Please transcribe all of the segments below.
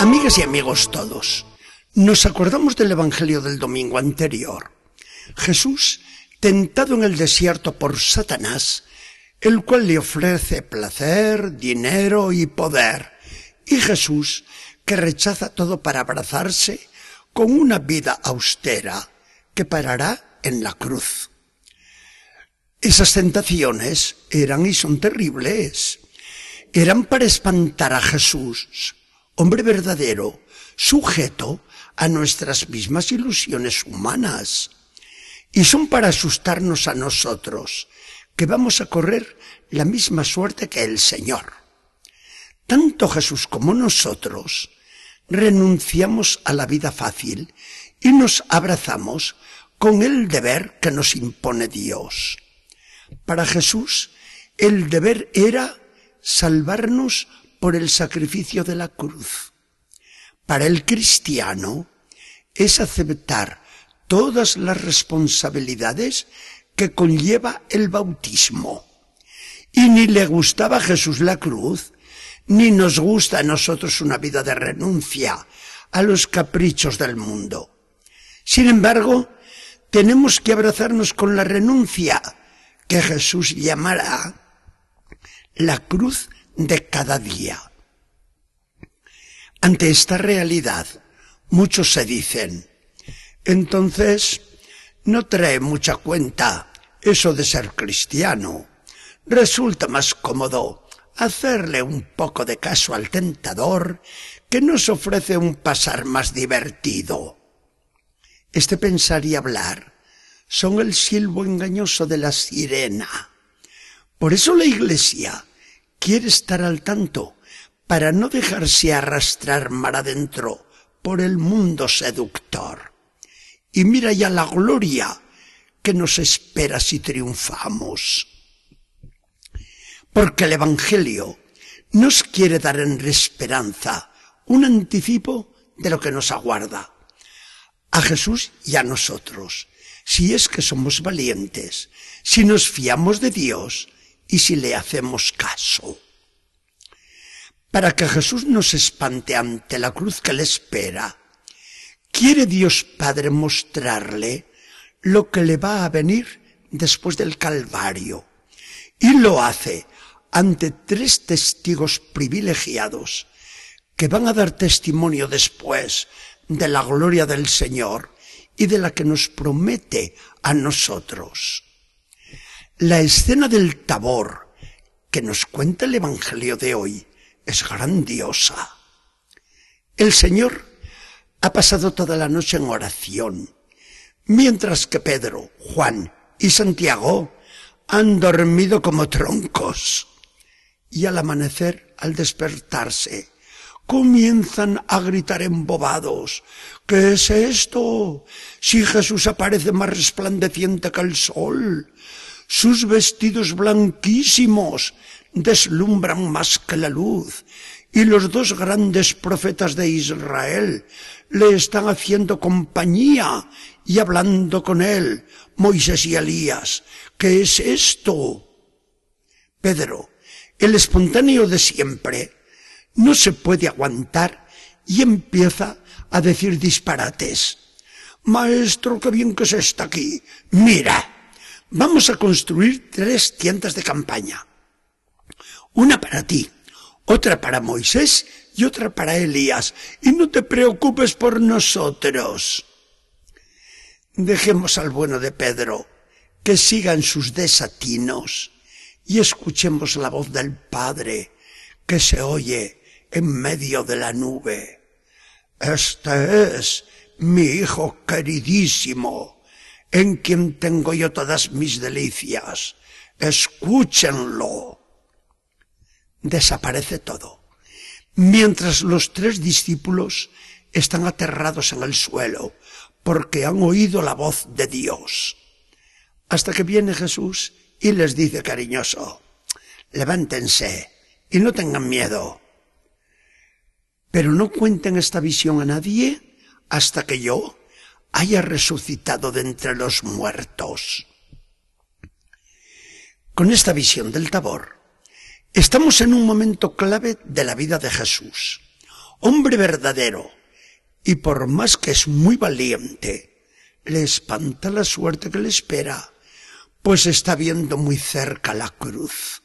Amigas y amigos todos, nos acordamos del Evangelio del domingo anterior. Jesús, tentado en el desierto por Satanás, el cual le ofrece placer, dinero y poder, y Jesús, que rechaza todo para abrazarse con una vida austera, que parará en la cruz. Esas tentaciones eran y son terribles. Eran para espantar a Jesús, hombre verdadero, sujeto a nuestras mismas ilusiones humanas. Y son para asustarnos a nosotros, que vamos a correr la misma suerte que el Señor. Tanto Jesús como nosotros renunciamos a la vida fácil y nos abrazamos con el deber que nos impone Dios. Para Jesús, el deber era salvarnos por el sacrificio de la cruz. Para el cristiano es aceptar todas las responsabilidades que conlleva el bautismo. Y ni le gustaba a Jesús la cruz, ni nos gusta a nosotros una vida de renuncia a los caprichos del mundo. Sin embargo, tenemos que abrazarnos con la renuncia que Jesús llamará la cruz de cada día. Ante esta realidad, muchos se dicen, entonces, no trae mucha cuenta eso de ser cristiano. Resulta más cómodo hacerle un poco de caso al tentador que nos ofrece un pasar más divertido. Este pensar y hablar son el silbo engañoso de la sirena. Por eso la Iglesia quiere estar al tanto para no dejarse arrastrar mar adentro por el mundo seductor y mira ya la gloria que nos espera si triunfamos. Porque el Evangelio nos quiere dar en esperanza un anticipo de lo que nos aguarda. A Jesús y a nosotros, si es que somos valientes, si nos fiamos de Dios y si le hacemos caso. Para que Jesús nos espante ante la cruz que le espera, quiere Dios Padre mostrarle lo que le va a venir después del Calvario. Y lo hace ante tres testigos privilegiados que van a dar testimonio después de la gloria del Señor y de la que nos promete a nosotros. La escena del tabor que nos cuenta el Evangelio de hoy es grandiosa. El Señor ha pasado toda la noche en oración, mientras que Pedro, Juan y Santiago han dormido como troncos. Y al amanecer, al despertarse, comienzan a gritar embobados. ¿Qué es esto? Si Jesús aparece más resplandeciente que el sol. Sus vestidos blanquísimos deslumbran más que la luz y los dos grandes profetas de Israel le están haciendo compañía y hablando con él, Moisés y Elías. ¿Qué es esto? Pedro, el espontáneo de siempre, no se puede aguantar y empieza a decir disparates. Maestro, qué bien que se está aquí. Mira, vamos a construir tres tiendas de campaña. Una para ti, otra para Moisés y otra para Elías. Y no te preocupes por nosotros. Dejemos al bueno de Pedro que sigan sus desatinos y escuchemos la voz del Padre que se oye en medio de la nube. Este es mi Hijo queridísimo, en quien tengo yo todas mis delicias. Escúchenlo desaparece todo. Mientras los tres discípulos están aterrados en el suelo porque han oído la voz de Dios. Hasta que viene Jesús y les dice cariñoso, levántense y no tengan miedo. Pero no cuenten esta visión a nadie hasta que yo haya resucitado de entre los muertos. Con esta visión del tabor, Estamos en un momento clave de la vida de Jesús. hombre verdadero, y por más que es muy valiente, le espanta la suerte que le espera, pues está viendo muy cerca la cruz.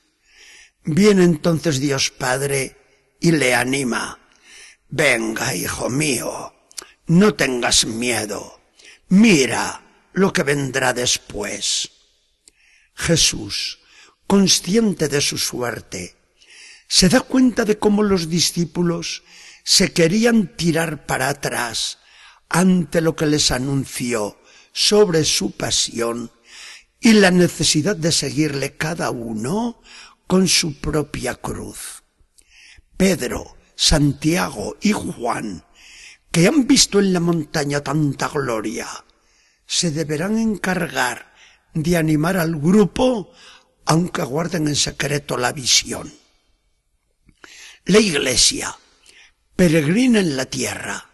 Viene entonces Dios Padre y le anima. Venga, hijo mío, no tengas miedo. Mira lo que vendrá después. Jesús, consciente de su suerte, se da cuenta de cómo los discípulos se querían tirar para atrás ante lo que les anunció sobre su pasión y la necesidad de seguirle cada uno con su propia cruz. Pedro, Santiago y Juan, que han visto en la montaña tanta gloria, se deberán encargar de animar al grupo aunque guarden en secreto la visión. La iglesia, peregrina en la tierra,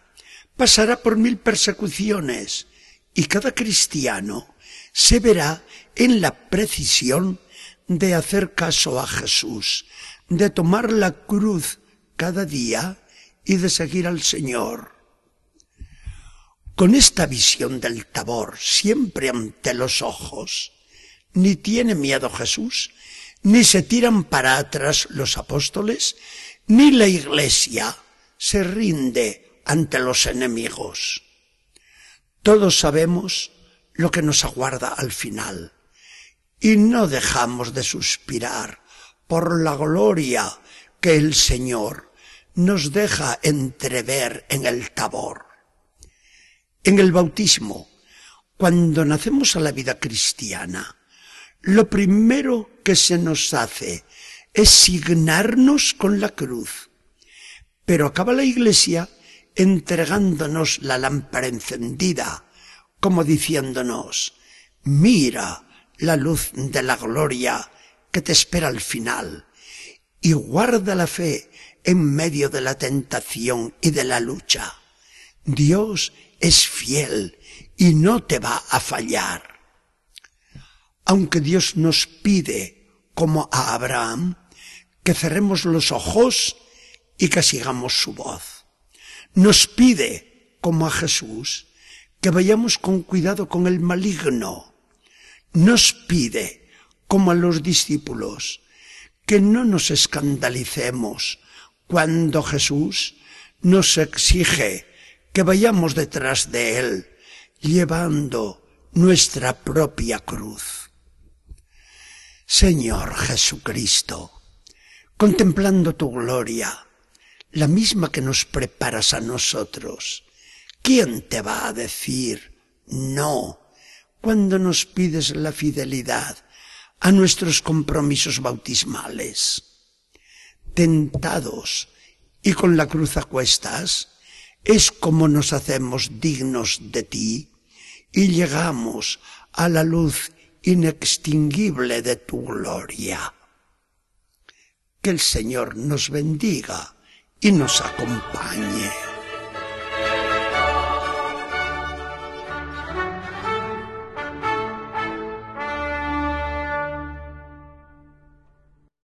pasará por mil persecuciones y cada cristiano se verá en la precisión de hacer caso a Jesús, de tomar la cruz cada día y de seguir al Señor. Con esta visión del tabor siempre ante los ojos, ni tiene miedo Jesús, ni se tiran para atrás los apóstoles, ni la iglesia se rinde ante los enemigos. Todos sabemos lo que nos aguarda al final y no dejamos de suspirar por la gloria que el Señor nos deja entrever en el tabor. En el bautismo, cuando nacemos a la vida cristiana, lo primero que se nos hace es signarnos con la cruz. Pero acaba la iglesia entregándonos la lámpara encendida, como diciéndonos, mira, la luz de la gloria que te espera al final y guarda la fe en medio de la tentación y de la lucha. Dios es fiel y no te va a fallar. Aunque Dios nos pide, como a Abraham, que cerremos los ojos y que sigamos su voz. Nos pide, como a Jesús, que vayamos con cuidado con el maligno, nos pide, como a los discípulos, que no nos escandalicemos cuando Jesús nos exige que vayamos detrás de Él, llevando nuestra propia cruz. Señor Jesucristo, contemplando tu gloria, la misma que nos preparas a nosotros, ¿quién te va a decir no cuando nos pides la fidelidad a nuestros compromisos bautismales. Tentados y con la cruz a cuestas, es como nos hacemos dignos de ti y llegamos a la luz inextinguible de tu gloria. Que el Señor nos bendiga y nos acompañe.